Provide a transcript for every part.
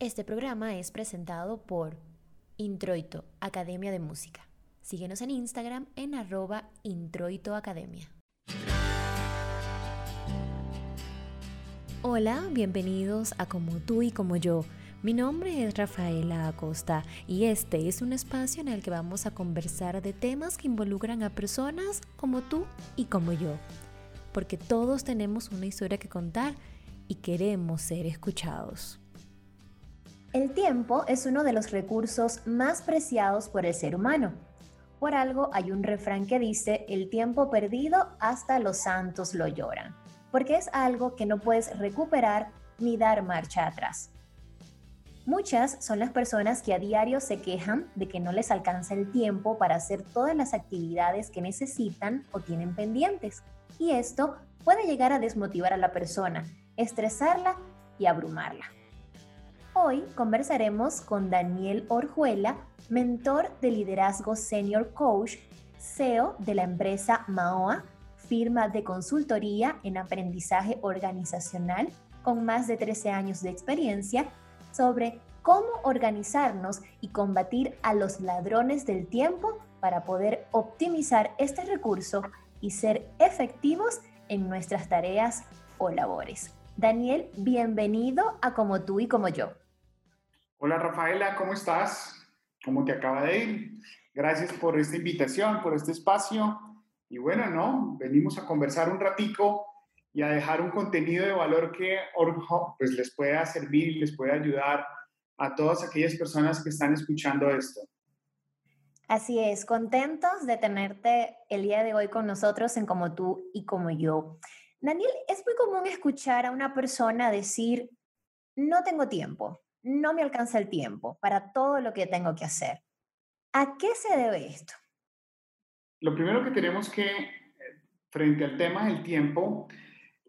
Este programa es presentado por Introito, Academia de Música. Síguenos en Instagram en arroba introitoacademia. Hola, bienvenidos a Como tú y como yo. Mi nombre es Rafaela Acosta y este es un espacio en el que vamos a conversar de temas que involucran a personas como tú y como yo. Porque todos tenemos una historia que contar y queremos ser escuchados. El tiempo es uno de los recursos más preciados por el ser humano. Por algo hay un refrán que dice, el tiempo perdido hasta los santos lo lloran, porque es algo que no puedes recuperar ni dar marcha atrás. Muchas son las personas que a diario se quejan de que no les alcanza el tiempo para hacer todas las actividades que necesitan o tienen pendientes. Y esto puede llegar a desmotivar a la persona, estresarla y abrumarla. Hoy conversaremos con Daniel Orjuela, mentor de liderazgo senior coach, CEO de la empresa Maoa, firma de consultoría en aprendizaje organizacional con más de 13 años de experiencia, sobre cómo organizarnos y combatir a los ladrones del tiempo para poder optimizar este recurso y ser efectivos en nuestras tareas o labores. Daniel, bienvenido a Como tú y como yo. Hola Rafaela, ¿cómo estás? ¿Cómo te acaba de ir? Gracias por esta invitación, por este espacio. Y bueno, ¿no? Venimos a conversar un ratico y a dejar un contenido de valor que pues, les pueda servir, les pueda ayudar a todas aquellas personas que están escuchando esto. Así es, contentos de tenerte el día de hoy con nosotros en Como tú y como yo. Daniel, es muy común escuchar a una persona decir, no tengo tiempo, no me alcanza el tiempo para todo lo que tengo que hacer. ¿A qué se debe esto? Lo primero que tenemos que, frente al tema del tiempo,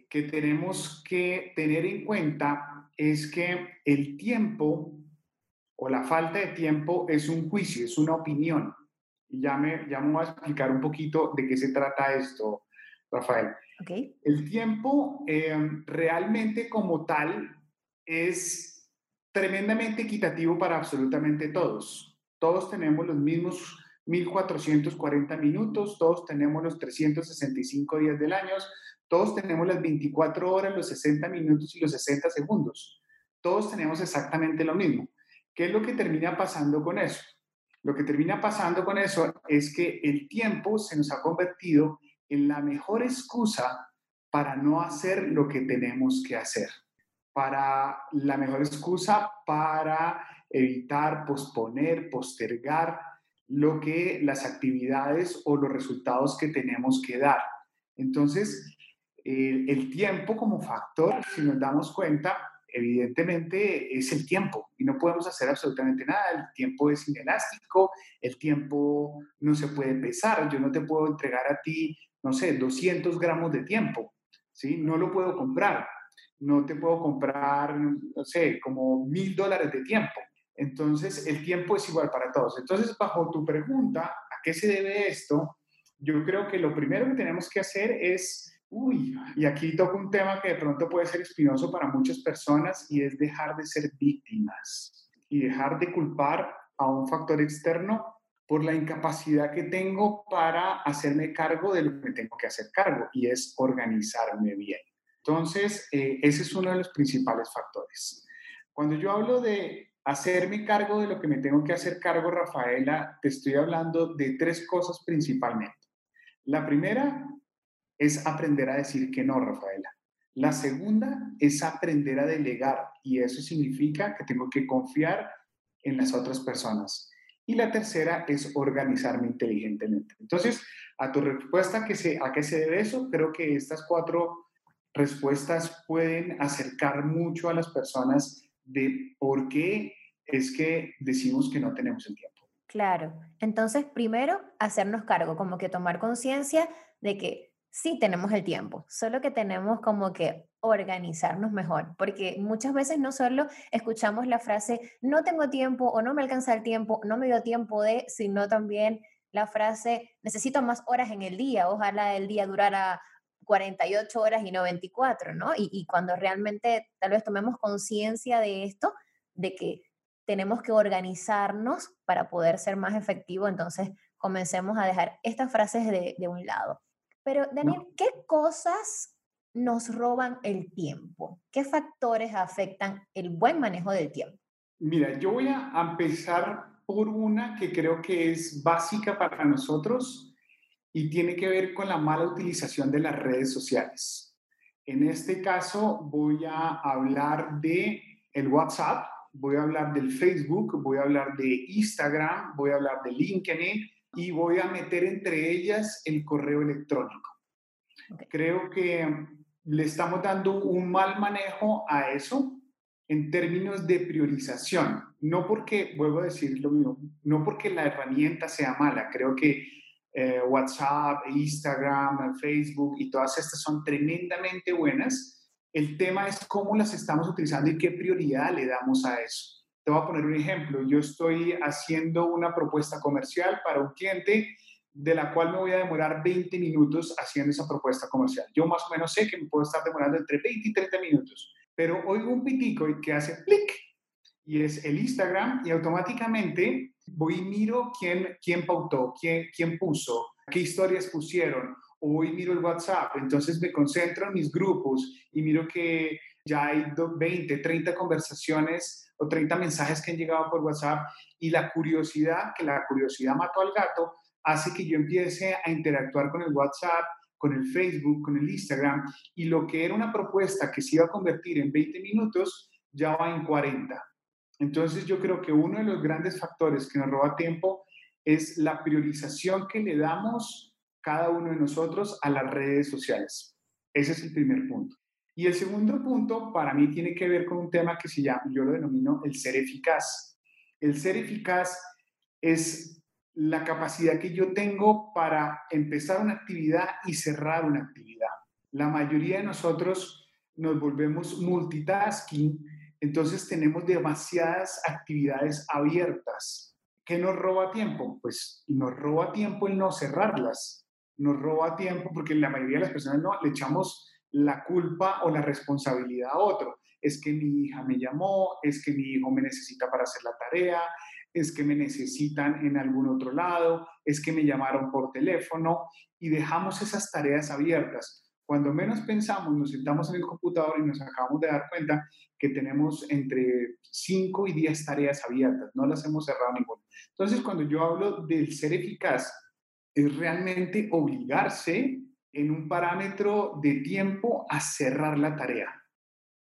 que tenemos que tener en cuenta es que el tiempo o la falta de tiempo es un juicio, es una opinión. Y ya me, ya me voy a explicar un poquito de qué se trata esto, Rafael. Okay. El tiempo eh, realmente como tal es tremendamente equitativo para absolutamente todos. Todos tenemos los mismos 1440 minutos, todos tenemos los 365 días del año, todos tenemos las 24 horas, los 60 minutos y los 60 segundos. Todos tenemos exactamente lo mismo. ¿Qué es lo que termina pasando con eso? Lo que termina pasando con eso es que el tiempo se nos ha convertido en la mejor excusa para no hacer lo que tenemos que hacer para la mejor excusa para evitar, posponer, postergar lo que las actividades o los resultados que tenemos que dar. Entonces, el tiempo como factor, si nos damos cuenta, evidentemente es el tiempo y no podemos hacer absolutamente nada. El tiempo es inelástico, el tiempo no se puede pesar. Yo no te puedo entregar a ti, no sé, 200 gramos de tiempo, ¿sí? No lo puedo comprar no te puedo comprar, no sé, como mil dólares de tiempo. Entonces, el tiempo es igual para todos. Entonces, bajo tu pregunta, ¿a qué se debe esto? Yo creo que lo primero que tenemos que hacer es, uy, y aquí toco un tema que de pronto puede ser espinoso para muchas personas y es dejar de ser víctimas y dejar de culpar a un factor externo por la incapacidad que tengo para hacerme cargo de lo que tengo que hacer cargo y es organizarme bien. Entonces, eh, ese es uno de los principales factores. Cuando yo hablo de hacerme cargo de lo que me tengo que hacer cargo, Rafaela, te estoy hablando de tres cosas principalmente. La primera es aprender a decir que no, Rafaela. La segunda es aprender a delegar y eso significa que tengo que confiar en las otras personas. Y la tercera es organizarme inteligentemente. Entonces, a tu respuesta, ¿a qué se debe eso? Creo que estas cuatro respuestas pueden acercar mucho a las personas de por qué es que decimos que no tenemos el tiempo. Claro, entonces primero hacernos cargo, como que tomar conciencia de que sí tenemos el tiempo, solo que tenemos como que organizarnos mejor, porque muchas veces no solo escuchamos la frase no tengo tiempo o no me alcanza el tiempo, no me dio tiempo de, sino también la frase necesito más horas en el día, ojalá el día durara 48 horas y no 24, ¿no? Y, y cuando realmente tal vez tomemos conciencia de esto, de que tenemos que organizarnos para poder ser más efectivos, entonces comencemos a dejar estas frases de, de un lado. Pero Daniel, ¿qué cosas nos roban el tiempo? ¿Qué factores afectan el buen manejo del tiempo? Mira, yo voy a empezar por una que creo que es básica para nosotros y tiene que ver con la mala utilización de las redes sociales. En este caso voy a hablar de el WhatsApp, voy a hablar del Facebook, voy a hablar de Instagram, voy a hablar de LinkedIn y voy a meter entre ellas el correo electrónico. Creo que le estamos dando un mal manejo a eso en términos de priorización. No porque, vuelvo a decir lo mismo, no porque la herramienta sea mala. Creo que eh, WhatsApp, Instagram, Facebook y todas estas son tremendamente buenas el tema es cómo las estamos utilizando y qué prioridad le damos a eso. Te voy a poner un ejemplo. Yo estoy haciendo una propuesta comercial para un cliente de la cual me voy a demorar 20 minutos haciendo esa propuesta comercial. Yo más o menos sé que me puedo estar demorando entre 20 y 30 minutos, pero oigo un pitico que hace clic y es el Instagram y automáticamente voy y miro quién, quién pautó, quién, quién puso, qué historias pusieron, hoy miro el WhatsApp, entonces me concentro en mis grupos y miro que ya hay 20, 30 conversaciones o 30 mensajes que han llegado por WhatsApp y la curiosidad, que la curiosidad mató al gato, hace que yo empiece a interactuar con el WhatsApp, con el Facebook, con el Instagram y lo que era una propuesta que se iba a convertir en 20 minutos ya va en 40. Entonces yo creo que uno de los grandes factores que nos roba tiempo es la priorización que le damos cada uno de nosotros a las redes sociales. Ese es el primer punto. Y el segundo punto para mí tiene que ver con un tema que se llama, yo lo denomino el ser eficaz. El ser eficaz es la capacidad que yo tengo para empezar una actividad y cerrar una actividad. La mayoría de nosotros nos volvemos multitasking, entonces tenemos demasiadas actividades abiertas. ¿Qué nos roba tiempo? Pues nos roba tiempo el no cerrarlas nos roba tiempo porque la mayoría de las personas no le echamos la culpa o la responsabilidad a otro. Es que mi hija me llamó, es que mi hijo me necesita para hacer la tarea, es que me necesitan en algún otro lado, es que me llamaron por teléfono y dejamos esas tareas abiertas. Cuando menos pensamos, nos sentamos en el computador y nos acabamos de dar cuenta que tenemos entre 5 y 10 tareas abiertas, no las hemos cerrado ninguna. Entonces, cuando yo hablo del ser eficaz, es realmente obligarse en un parámetro de tiempo a cerrar la tarea.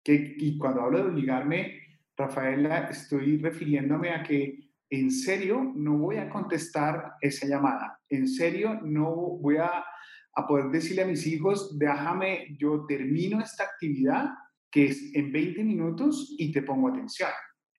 Que, y cuando hablo de obligarme, Rafaela, estoy refiriéndome a que en serio no voy a contestar esa llamada. En serio no voy a, a poder decirle a mis hijos, déjame, yo termino esta actividad que es en 20 minutos y te pongo atención.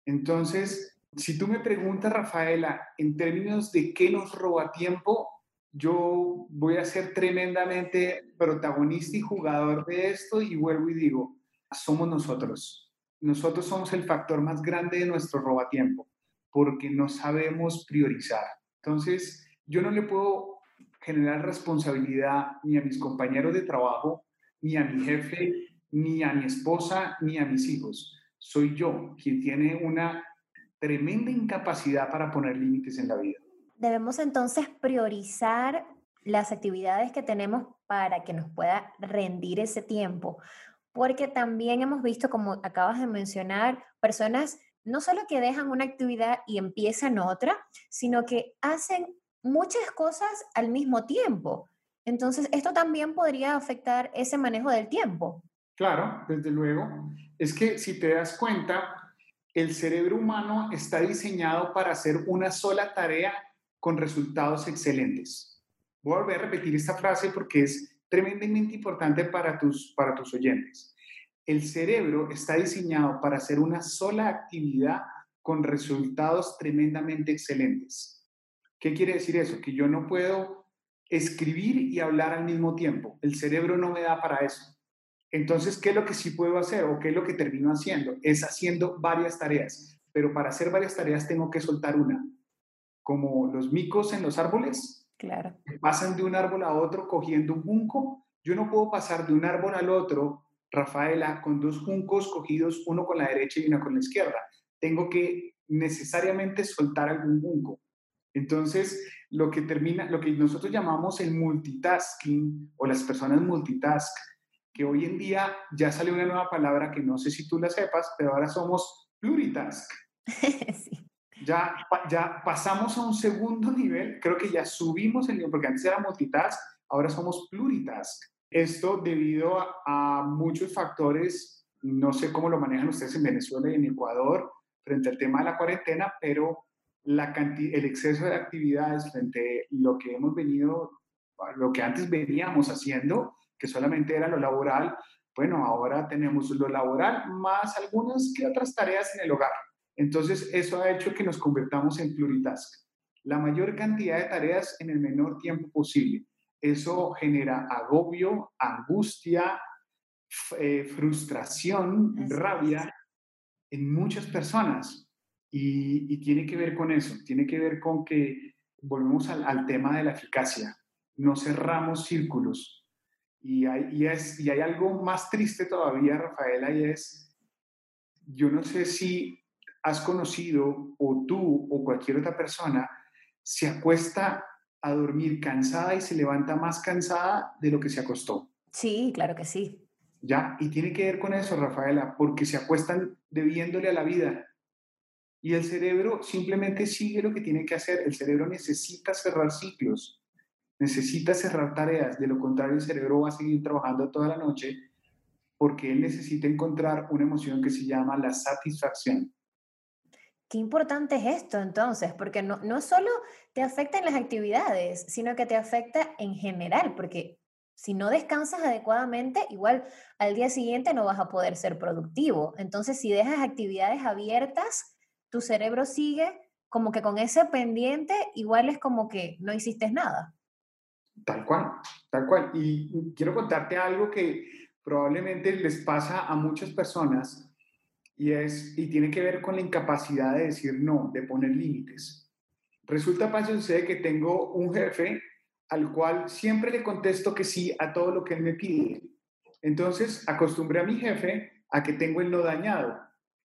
Entonces, si tú me preguntas, Rafaela, en términos de qué nos roba tiempo, yo voy a ser tremendamente protagonista y jugador de esto y vuelvo y digo, somos nosotros. Nosotros somos el factor más grande de nuestro robatiempo porque no sabemos priorizar. Entonces, yo no le puedo generar responsabilidad ni a mis compañeros de trabajo, ni a mi jefe, ni a mi esposa, ni a mis hijos. Soy yo quien tiene una tremenda incapacidad para poner límites en la vida. Debemos entonces priorizar las actividades que tenemos para que nos pueda rendir ese tiempo, porque también hemos visto, como acabas de mencionar, personas no solo que dejan una actividad y empiezan otra, sino que hacen muchas cosas al mismo tiempo. Entonces, esto también podría afectar ese manejo del tiempo. Claro, desde luego. Es que si te das cuenta, el cerebro humano está diseñado para hacer una sola tarea con resultados excelentes. Voy a a repetir esta frase porque es tremendamente importante para tus, para tus oyentes. El cerebro está diseñado para hacer una sola actividad con resultados tremendamente excelentes. ¿Qué quiere decir eso? Que yo no puedo escribir y hablar al mismo tiempo. El cerebro no me da para eso. Entonces, ¿qué es lo que sí puedo hacer o qué es lo que termino haciendo? Es haciendo varias tareas. Pero para hacer varias tareas tengo que soltar una como los micos en los árboles, claro. pasan de un árbol a otro cogiendo un junco. Yo no puedo pasar de un árbol al otro, Rafaela, con dos juncos cogidos, uno con la derecha y uno con la izquierda. tengo que necesariamente soltar algún junco. Entonces, lo que termina, lo que nosotros llamamos el multitasking o las personas multitask, que hoy en día ya sale una nueva palabra que no sé si tú la sepas, pero ahora somos pluritask. Ya, ya pasamos a un segundo nivel, creo que ya subimos el nivel, porque antes era multitask, ahora somos pluritask. Esto debido a, muchos factores, no sé cómo lo manejan ustedes en Venezuela y en Ecuador frente al tema de la cuarentena, pero la el exceso de actividades frente a lo que hemos venido, lo que antes veníamos haciendo, que solamente era lo laboral, bueno, ahora tenemos lo laboral más algunas que otras tareas en el hogar. Entonces, eso ha hecho que nos convertamos en pluritask. La mayor cantidad de tareas en el menor tiempo posible. Eso genera agobio, angustia, eh, frustración, rabia en muchas personas. Y, tiene que ver con eso, tiene que ver con que volvemos al, tema de la eficacia. No cerramos círculos. Y hay, y, es, y hay algo más triste todavía, Rafaela, y es, yo no sé si has conocido o tú o cualquier otra persona se acuesta a dormir cansada y se levanta más cansada de lo que se acostó. Sí, claro que sí. Ya, y tiene que ver con eso, Rafaela, porque se acuestan debiéndole a la vida. Y el cerebro simplemente sigue lo que tiene que hacer. El cerebro necesita cerrar ciclos, necesita cerrar tareas. De lo contrario, el cerebro va a seguir trabajando toda la noche porque él necesita encontrar una emoción que se llama la satisfacción. Qué importante es esto entonces, porque no, no solo te afecta en las actividades, sino que te afecta en general, porque si no descansas adecuadamente, igual al día siguiente no vas a poder ser productivo. Entonces, si dejas actividades abiertas, tu cerebro sigue como que con ese pendiente, igual es como que no hiciste nada. Tal cual, tal cual. Y quiero contarte algo que probablemente les pasa a muchas personas y, es, y tiene que ver con la incapacidad de decir no, de poner límites. Resulta, fácil sucede que tengo un jefe al cual siempre le contesto que sí a todo lo que él me pide. Entonces, acostumbré a mi jefe a que tengo el no dañado.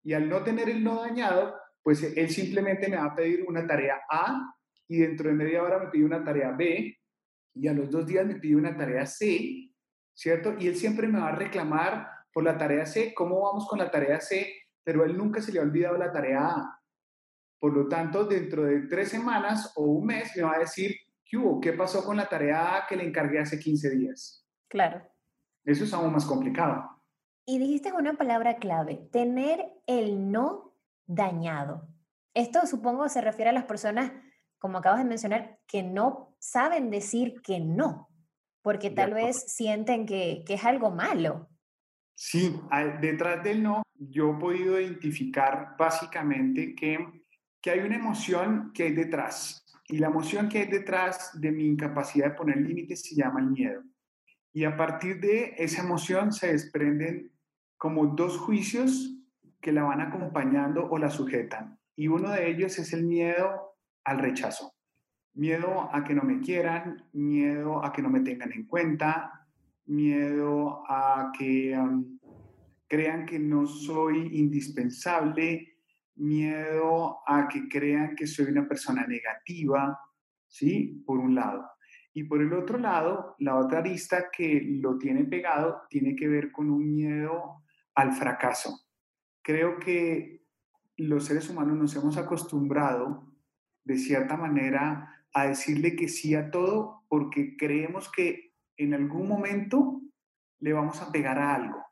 Y al no tener el no dañado, pues él simplemente me va a pedir una tarea A y dentro de media hora me pide una tarea B y a los dos días me pide una tarea C, ¿cierto? Y él siempre me va a reclamar por la tarea C, ¿cómo vamos con la tarea C? Pero él nunca se le ha olvidado la tarea A. Por lo tanto, dentro de tres semanas o un mes me va a decir, ¿qué hubo? ¿Qué pasó con la tarea A que le encargué hace 15 días? Claro. Eso es aún más complicado. Y dijiste una palabra clave, tener el no dañado. Esto supongo se refiere a las personas, como acabas de mencionar, que no saben decir que no, porque tal vez sienten que, que es algo malo. Sí, detrás del no, yo he podido identificar básicamente que, que hay una emoción que hay detrás. Y la emoción que hay detrás de mi incapacidad de poner límites se llama el miedo. Y a partir de esa emoción se desprenden como dos juicios que la van acompañando o la sujetan. Y uno de ellos es el miedo al rechazo. Miedo a que no me quieran, miedo a que no me tengan en cuenta, miedo a que crean que no soy indispensable, miedo a que crean que soy una persona negativa, ¿sí? Por un lado. Y por el otro lado, la otra arista que lo tiene pegado tiene que ver con un miedo al fracaso. Creo que los seres humanos nos hemos acostumbrado, de cierta manera, a decirle que sí a todo porque creemos que en algún momento le vamos a pegar a algo.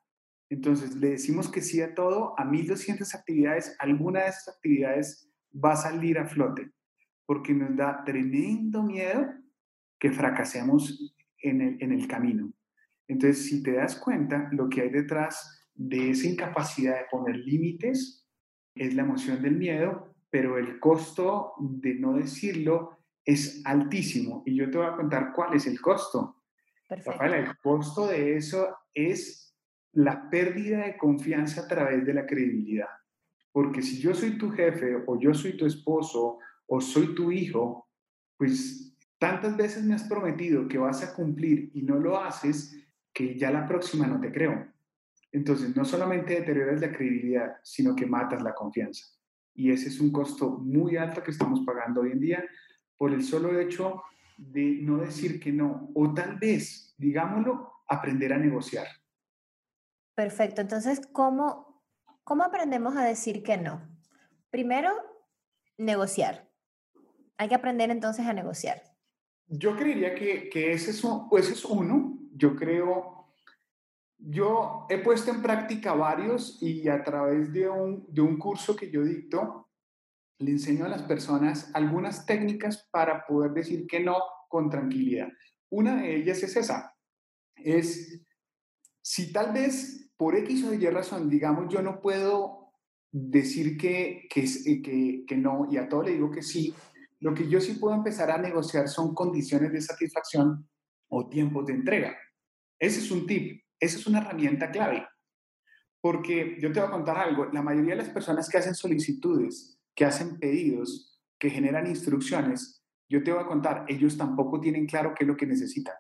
Entonces, le decimos que sí a todo, a 1200 actividades, alguna de esas actividades va a salir a flote, porque nos da tremendo miedo que fracasemos en el, en el camino. Entonces, si te das cuenta, lo que hay detrás de esa incapacidad de poner límites es la emoción del miedo, pero el costo de no decirlo es altísimo. Y yo te voy a contar cuál es el costo. Rafael, el costo de eso es la pérdida de confianza a través de la credibilidad. Porque si yo soy tu jefe o yo soy tu esposo o soy tu hijo, pues tantas veces me has prometido que vas a cumplir y no lo haces, que ya la próxima no te creo. Entonces, no solamente deterioras la credibilidad, sino que matas la confianza. Y ese es un costo muy alto que estamos pagando hoy en día por el solo hecho de no decir que no, o tal vez, digámoslo, aprender a negociar. Perfecto, entonces, ¿cómo, cómo aprendemos a decir que no? Primero, negociar. Hay que aprender entonces a negociar. Yo creería que, que ese, es ese es uno. Yo creo, yo he puesto en práctica varios y a través de un, de un curso que yo dicto, le enseño a las personas algunas técnicas para poder decir que no con tranquilidad. Una de ellas es esa, es si tal vez por X o Y razón, digamos, yo no puedo decir que, que, que, que no y a todo le digo que sí, lo que yo sí puedo empezar a negociar son condiciones de satisfacción o tiempos de entrega. Ese es un tip, esa es una herramienta clave. Porque yo te voy a contar algo, la mayoría de las personas que hacen solicitudes que hacen pedidos, que generan instrucciones, yo te voy a contar, ellos tampoco tienen claro qué es lo que necesitan.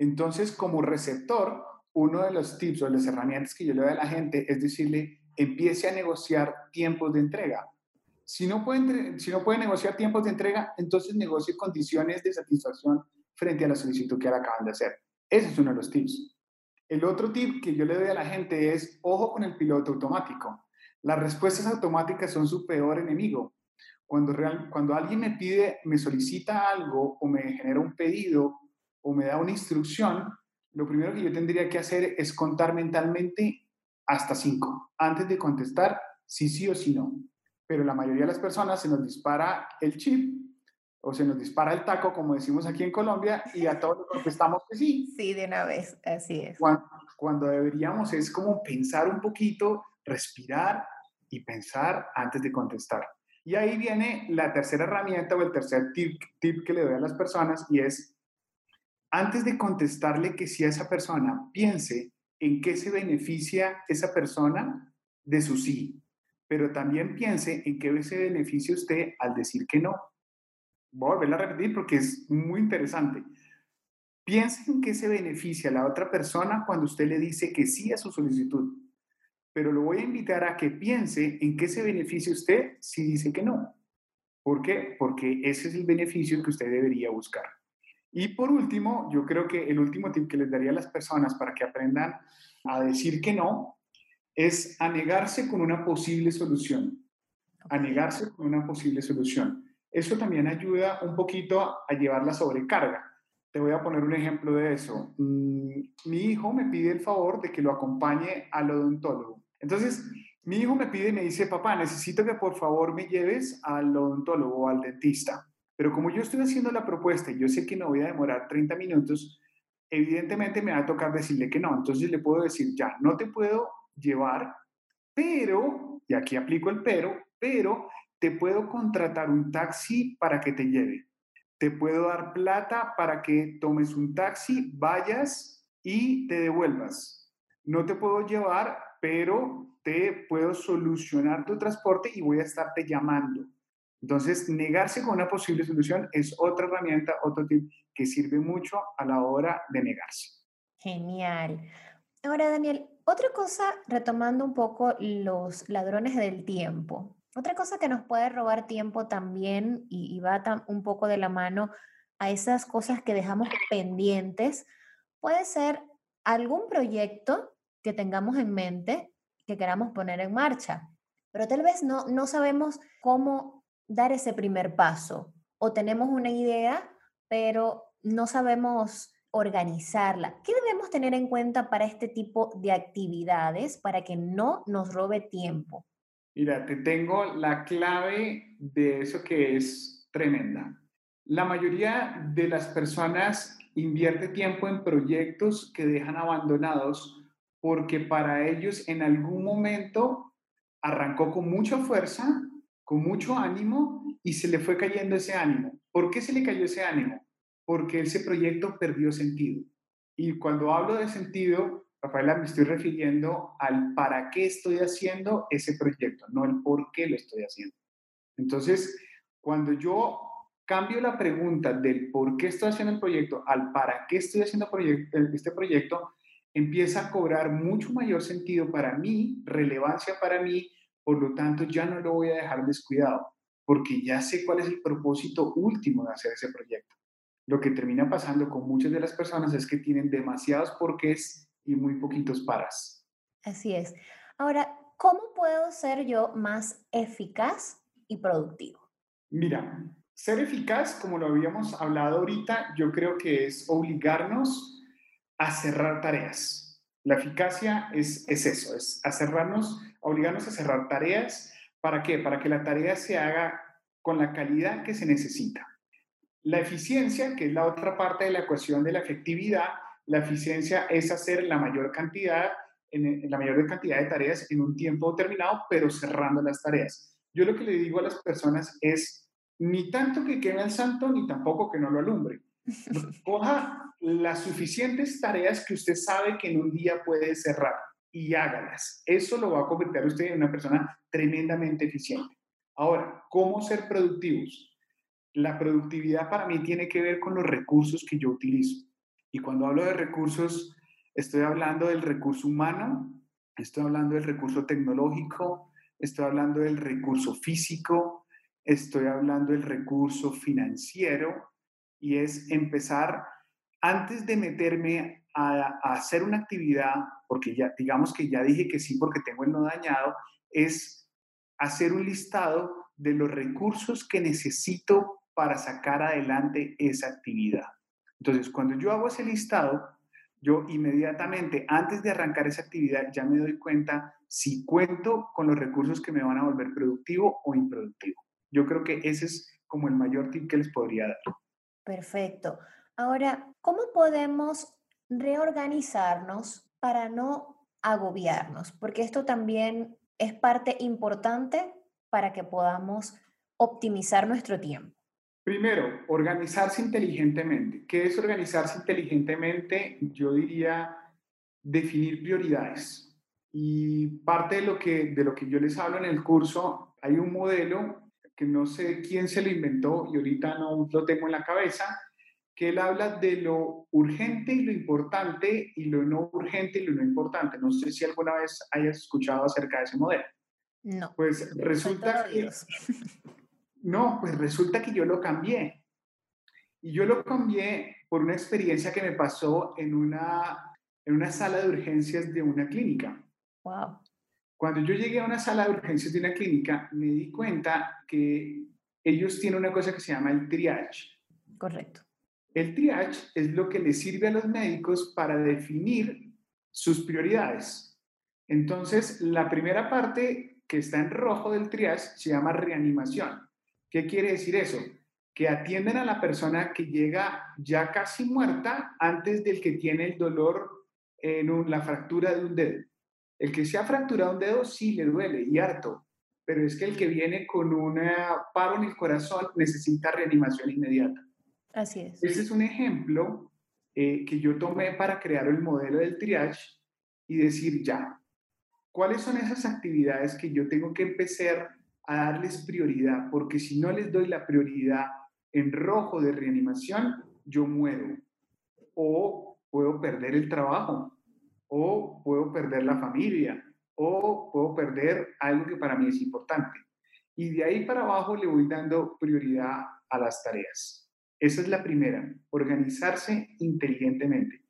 Entonces, como receptor, uno de los tips o las herramientas que yo le doy a la gente es decirle, empiece a negociar tiempos de entrega. Si no puede, si no puede negociar tiempos de entrega, entonces negocie condiciones de satisfacción frente a la solicitud que ahora acaban de hacer. Ese es uno de los tips. El otro tip que yo le doy a la gente es, ojo con el piloto automático. Las respuestas automáticas son su peor enemigo. Cuando, cuando alguien me pide, me solicita algo o me genera un pedido o me da una instrucción, lo primero que yo tendría que hacer es contar mentalmente hasta cinco antes de contestar si sí o si no. Pero la mayoría de las personas se nos dispara el chip o se nos dispara el taco, como decimos aquí en Colombia, y a todos contestamos que sí. Sí, de una vez, así es. Cuando, cuando deberíamos es como pensar un poquito, respirar y pensar antes de contestar. Y ahí viene la tercera herramienta o el tercer tip, tip que le doy a las personas y es, antes de contestarle que sí a esa persona, piense en qué se beneficia esa persona de su sí, pero también piense en qué se beneficia usted al decir que no. Voy a volver a repetir porque es muy interesante. Piense en qué se beneficia la otra persona cuando usted le dice que sí a su solicitud pero lo voy a invitar a que piense en qué se beneficia usted si dice que no. ¿Por qué? Porque ese es el beneficio que usted debería buscar. Y por último, yo creo que el último tip que les daría a las personas para que aprendan a decir que no es a negarse con una posible solución. A negarse con una posible solución. Eso también ayuda un poquito a llevar la sobrecarga. Te voy a poner un ejemplo de eso. Mm, mi hijo me pide el favor de que lo acompañe al odontólogo. Entonces, mi hijo me pide y me dice, papá, necesito que por favor me lleves al odontólogo o al dentista. Pero como yo estoy haciendo la propuesta y yo sé que no voy a demorar 30 minutos, evidentemente me va a tocar decirle que no. Entonces le puedo decir, ya, no te puedo llevar, pero, y aquí aplico el pero, pero te puedo contratar un taxi para que te lleve. Te puedo dar plata para que tomes un taxi, vayas y te devuelvas. No te puedo llevar pero te puedo solucionar tu transporte y voy a estarte llamando. Entonces, negarse con una posible solución es otra herramienta, otro tip que sirve mucho a la hora de negarse. Genial. Ahora, Daniel, otra cosa, retomando un poco los ladrones del tiempo, otra cosa que nos puede robar tiempo también y, y va un poco de la mano a esas cosas que dejamos pendientes, puede ser algún proyecto que tengamos en mente que queramos poner en marcha, pero tal vez no, no sabemos cómo dar ese primer paso o tenemos una idea, pero no sabemos organizarla. ¿Qué debemos tener en cuenta para este tipo de actividades para que no nos robe tiempo? Mira, te tengo la clave de eso que es tremenda. La mayoría de las personas invierte tiempo en proyectos que dejan abandonados porque para ellos en algún momento arrancó con mucha fuerza, con mucho ánimo y se le fue cayendo ese ánimo. ¿Por qué se le cayó ese ánimo? Porque ese proyecto perdió sentido. Y cuando hablo de sentido, Rafaela, me estoy refiriendo al para qué estoy haciendo ese proyecto, no el por qué lo estoy haciendo. Entonces, cuando yo cambio la pregunta del por qué estoy haciendo el proyecto al para qué estoy haciendo este proyecto, empieza a cobrar mucho mayor sentido para mí, relevancia para mí, por lo tanto ya no lo voy a dejar descuidado, porque ya sé cuál es el propósito último de hacer ese proyecto. Lo que termina pasando con muchas de las personas es que tienen demasiados porqués y muy poquitos paras. Así es. Ahora, ¿cómo puedo ser yo más eficaz y productivo? Mira, ser eficaz, como lo habíamos hablado ahorita, yo creo que es obligarnos a cerrar tareas. La eficacia es, es eso, es a cerrarnos, obligarnos a cerrar tareas. ¿Para qué? Para que la tarea se haga con la calidad que se necesita. La eficiencia, que es la otra parte de la ecuación de la efectividad, la eficiencia es hacer la mayor cantidad, en, la mayor cantidad de tareas en un tiempo determinado, pero cerrando las tareas. Yo lo que le digo a las personas es, ni tanto que queme el santo, ni tampoco que no lo alumbre. Coja las suficientes tareas que usted sabe que en un día puede cerrar y hágalas. Eso lo va a convertir a usted en una persona tremendamente eficiente. Ahora, ¿cómo ser productivos? la productividad para mí tiene que ver con los recursos que yo utilizo. Y cuando hablo de recursos, estoy hablando del recurso humano, estoy hablando del recurso tecnológico, estoy hablando del recurso físico, estoy hablando del recurso financiero, y es empezar, antes de meterme a, hacer una actividad, porque ya digamos que ya dije que sí porque tengo el no dañado, es hacer un listado de los recursos que necesito para sacar adelante esa actividad. Entonces, cuando yo hago ese listado, yo inmediatamente, antes de arrancar esa actividad, ya me doy cuenta si cuento con los recursos que me van a volver productivo o improductivo. Yo creo que ese es como el mayor tip que les podría dar. Perfecto. Ahora, ¿cómo podemos reorganizarnos para no agobiarnos? Porque esto también es parte importante para que podamos optimizar nuestro tiempo. Primero, organizarse inteligentemente. ¿Qué es organizarse inteligentemente? Yo diría definir prioridades. Y parte de lo que, de lo que yo les hablo en el curso, hay un modelo que no sé quién se lo inventó y ahorita no lo tengo en la cabeza, que él habla de lo urgente y lo importante y lo no urgente y lo no importante. No sé si alguna vez hayas escuchado acerca de ese modelo. No. Pues resulta que no, pues resulta que yo lo cambié. Y yo lo cambié por una experiencia que me pasó en una, en una sala de urgencias de una clínica. Wow. Cuando yo llegué a una sala de urgencias de una clínica, me di cuenta que ellos tienen una cosa que se llama el triage. Correcto. El triage es lo que les sirve a los médicos para definir sus prioridades. Entonces, la primera parte que está en rojo del triage se llama reanimación. ¿Qué quiere decir eso? Que atienden a la persona que llega ya casi muerta antes del que tiene el dolor en la fractura de un dedo. El que se ha fracturado un dedo sí le duele y harto, pero es que el que viene con un paro en el corazón necesita reanimación inmediata. Así es. Ese es un ejemplo eh, que yo tomé para crear el modelo del triage y decir ya, ¿cuáles son esas actividades que yo tengo que empezar a darles prioridad, porque si no les doy la prioridad en rojo de reanimación, yo muero. O puedo perder el trabajo, o puedo perder la familia, o puedo perder algo que para mí es importante. Y de ahí para abajo le voy dando prioridad a las tareas. Esa es la primera, organizarse inteligentemente.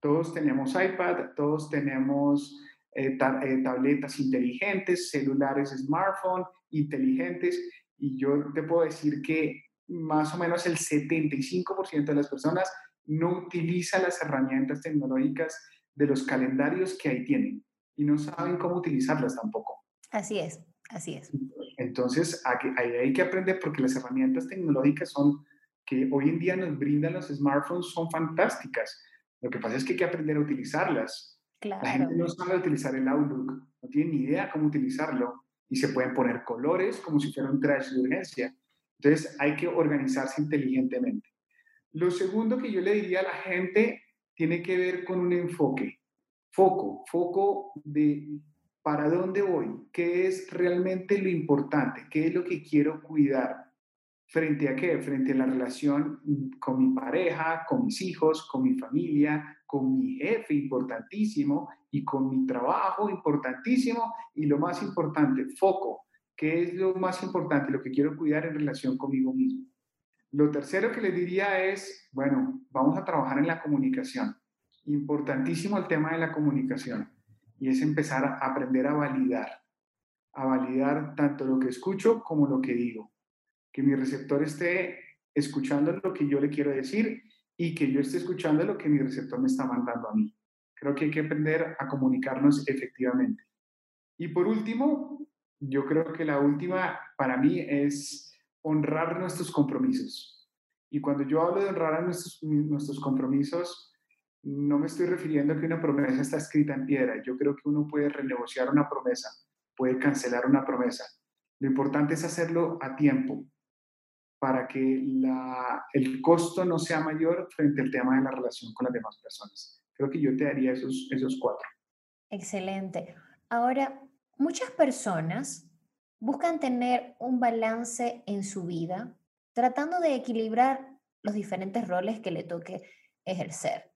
Todos tenemos iPad, todos tenemos eh, eh, tabletas inteligentes, celulares, smartphone inteligentes y yo te puedo decir que más o menos el 75% de las personas no utiliza las herramientas tecnológicas de los calendarios que ahí tienen y no saben cómo utilizarlas tampoco. Así es, así es. Entonces, ahí hay que aprender porque las herramientas tecnológicas son que hoy en día nos brindan los smartphones son fantásticas. Lo que pasa es que hay que aprender a utilizarlas. Claro. La gente no sabe utilizar el Outlook, no tiene ni idea cómo utilizarlo y se pueden poner colores como si fuera un trash de. Entonces hay que organizarse inteligentemente. Lo segundo que yo le diría a la gente tiene que ver con un enfoque, foco, foco de para dónde voy, qué es realmente lo importante, qué es lo que quiero cuidar. ¿Frente a qué? Frente a la relación con mi pareja, con mis hijos, con mi familia, con mi jefe, importantísimo, y con mi trabajo, importantísimo, y lo más importante, foco. ¿Qué es lo más importante? Lo que quiero cuidar en relación conmigo mismo. Lo tercero que les diría es, bueno, vamos a trabajar en la comunicación. Importantísimo el tema de la comunicación. Y es empezar a aprender a validar. A validar tanto lo que escucho como lo que digo que mi receptor esté escuchando lo que yo le quiero decir y que yo esté escuchando lo que mi receptor me está mandando a mí. Creo que hay que aprender a comunicarnos efectivamente. Y por último, yo creo que la última para mí es honrar nuestros compromisos. Y cuando yo hablo de honrar a nuestros, nuestros compromisos, no me estoy refiriendo a que una promesa está escrita en piedra. Yo creo que uno puede renegociar una promesa, puede cancelar una promesa. Lo importante es hacerlo a tiempo, para que la, el costo no sea mayor frente al tema de la relación con las demás personas. Creo que yo te daría esos, esos cuatro. Excelente. Ahora, muchas personas buscan tener un balance en su vida, tratando de equilibrar los diferentes roles que le toque ejercer.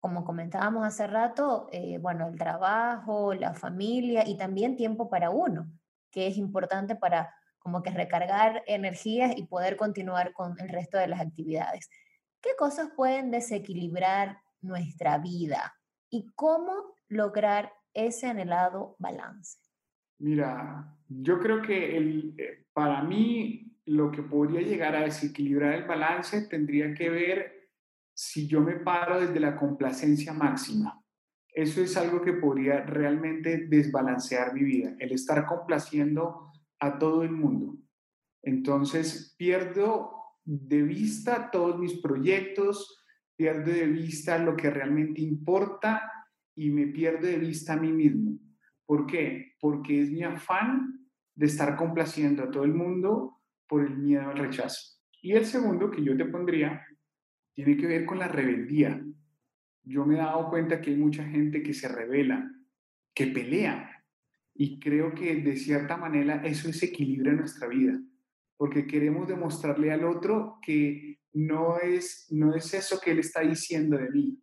Como comentábamos hace rato, eh, bueno, el trabajo, la familia y también tiempo para uno, que es importante para como que recargar energías y poder continuar con el resto de las actividades. ¿Qué cosas pueden desequilibrar nuestra vida y cómo lograr ese anhelado balance? Mira, yo creo que eh, para mí lo que podría llegar a desequilibrar el balance tendría que ver si yo me paro desde la complacencia máxima. Eso es algo que podría realmente desbalancear mi vida, el estar complaciendo a todo el mundo. Entonces, pierdo de vista todos mis proyectos, pierdo de vista lo que realmente importa y me pierdo de vista a mí mismo. ¿Por qué? Porque es mi afán de estar complaciendo a todo el mundo por el miedo al rechazo. Y el segundo que yo te pondría tiene que ver con la rebeldía. Yo me he dado cuenta que hay mucha gente que se revela, que pelea, y creo que de cierta manera eso es equilibrio nuestra vida, porque queremos demostrarle al otro que no es, no es eso que él está diciendo de mí.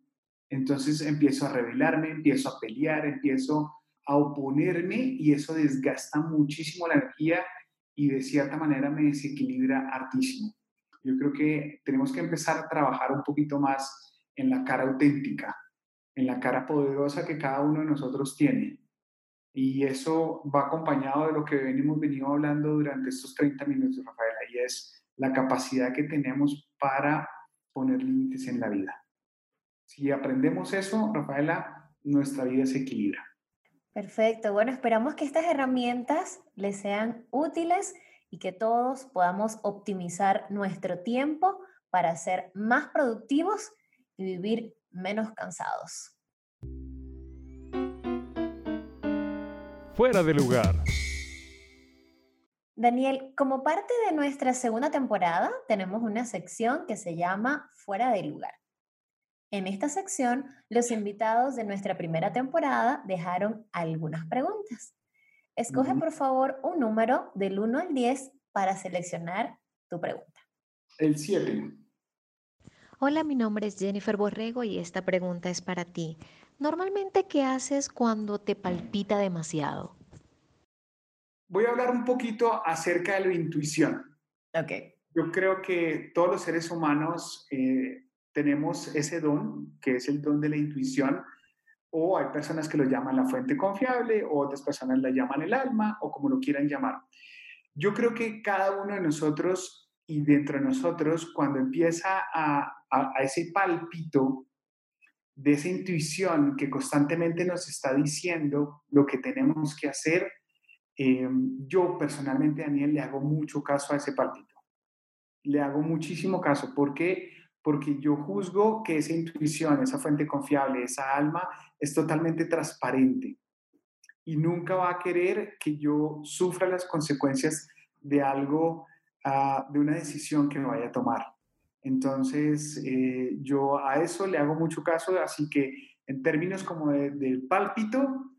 Entonces empiezo a rebelarme, empiezo a pelear, empiezo a oponerme y eso desgasta muchísimo la energía y de cierta manera me desequilibra hartísimo. Yo creo que tenemos que empezar a trabajar un poquito más en la cara auténtica, en la cara poderosa que cada uno de nosotros tiene y eso va acompañado de lo que venimos venido hablando durante estos 30 minutos, Rafaela, y es la capacidad que tenemos para poner límites en la vida. Si aprendemos eso, Rafaela, nuestra vida se equilibra. Perfecto. Bueno, esperamos que estas herramientas les sean útiles y que todos podamos optimizar nuestro tiempo para ser más productivos y vivir menos cansados. Fuera de lugar. Daniel, como parte de nuestra segunda temporada, tenemos una sección que se llama Fuera de lugar. En esta sección, los invitados de nuestra primera temporada dejaron algunas preguntas. Escoge, por favor, un número del 1 al 10 para seleccionar tu pregunta. El 7. Hola, mi nombre es Jennifer Borrego y esta pregunta es para ti. Normalmente, ¿qué haces cuando te palpita demasiado? Voy a hablar un poquito acerca de la intuición. Ok. Yo creo que todos los seres humanos eh, tenemos ese don, que es el don de la intuición, o hay personas que lo llaman la fuente confiable, o otras personas la llaman el alma, o como lo quieran llamar. Yo creo que cada uno de nosotros y dentro de nosotros, cuando empieza a, a ese palpito, de esa intuición que constantemente nos está diciendo lo que tenemos que hacer, eh, yo personalmente, Daniel, le hago mucho caso a ese palpito. Le hago muchísimo caso. ¿Por qué? Porque yo juzgo que esa intuición, esa fuente confiable, esa alma, es totalmente transparente y nunca va a querer que yo sufra las consecuencias de algo, ah, de una decisión que me vaya a tomar. Entonces, eh, yo a eso le hago mucho caso, así que en términos como del pálpito,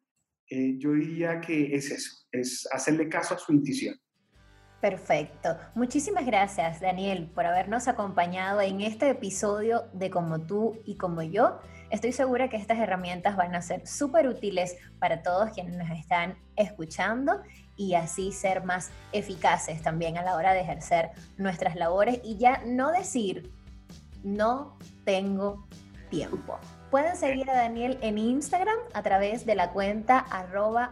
eh, yo diría que es eso, es hacerle caso a su intuición. Perfecto. Muchísimas gracias, Daniel, por habernos acompañado en este episodio de Como tú y como yo. Estoy segura que estas herramientas van a ser súper útiles para todos quienes nos están escuchando y así ser más eficaces también a la hora de ejercer nuestras labores y ya no decir, no tengo tiempo. Pueden seguir a Daniel en Instagram a través de la cuenta arroba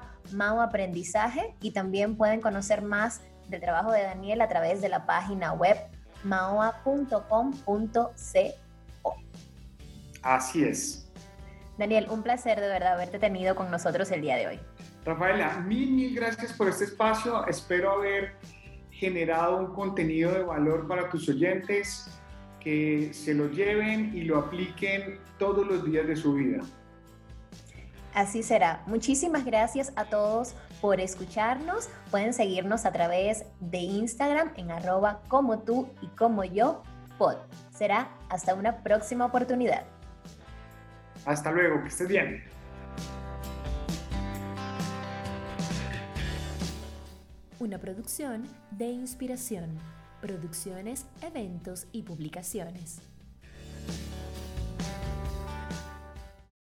Aprendizaje y también pueden conocer más del trabajo de Daniel a través de la página web maoa.com.co. Así es. Daniel, un placer de verdad haberte tenido con nosotros el día de hoy. Rafaela, mil, mil gracias por este espacio. Espero haber generado un contenido de valor para tus oyentes, que se lo lleven y lo apliquen todos los días de su vida. Así será. Muchísimas gracias a todos por escucharnos. Pueden seguirnos a través de Instagram en arroba como tú y como yo pod. Será hasta una próxima oportunidad. Hasta luego, que estés bien. una producción de inspiración, producciones, eventos y publicaciones.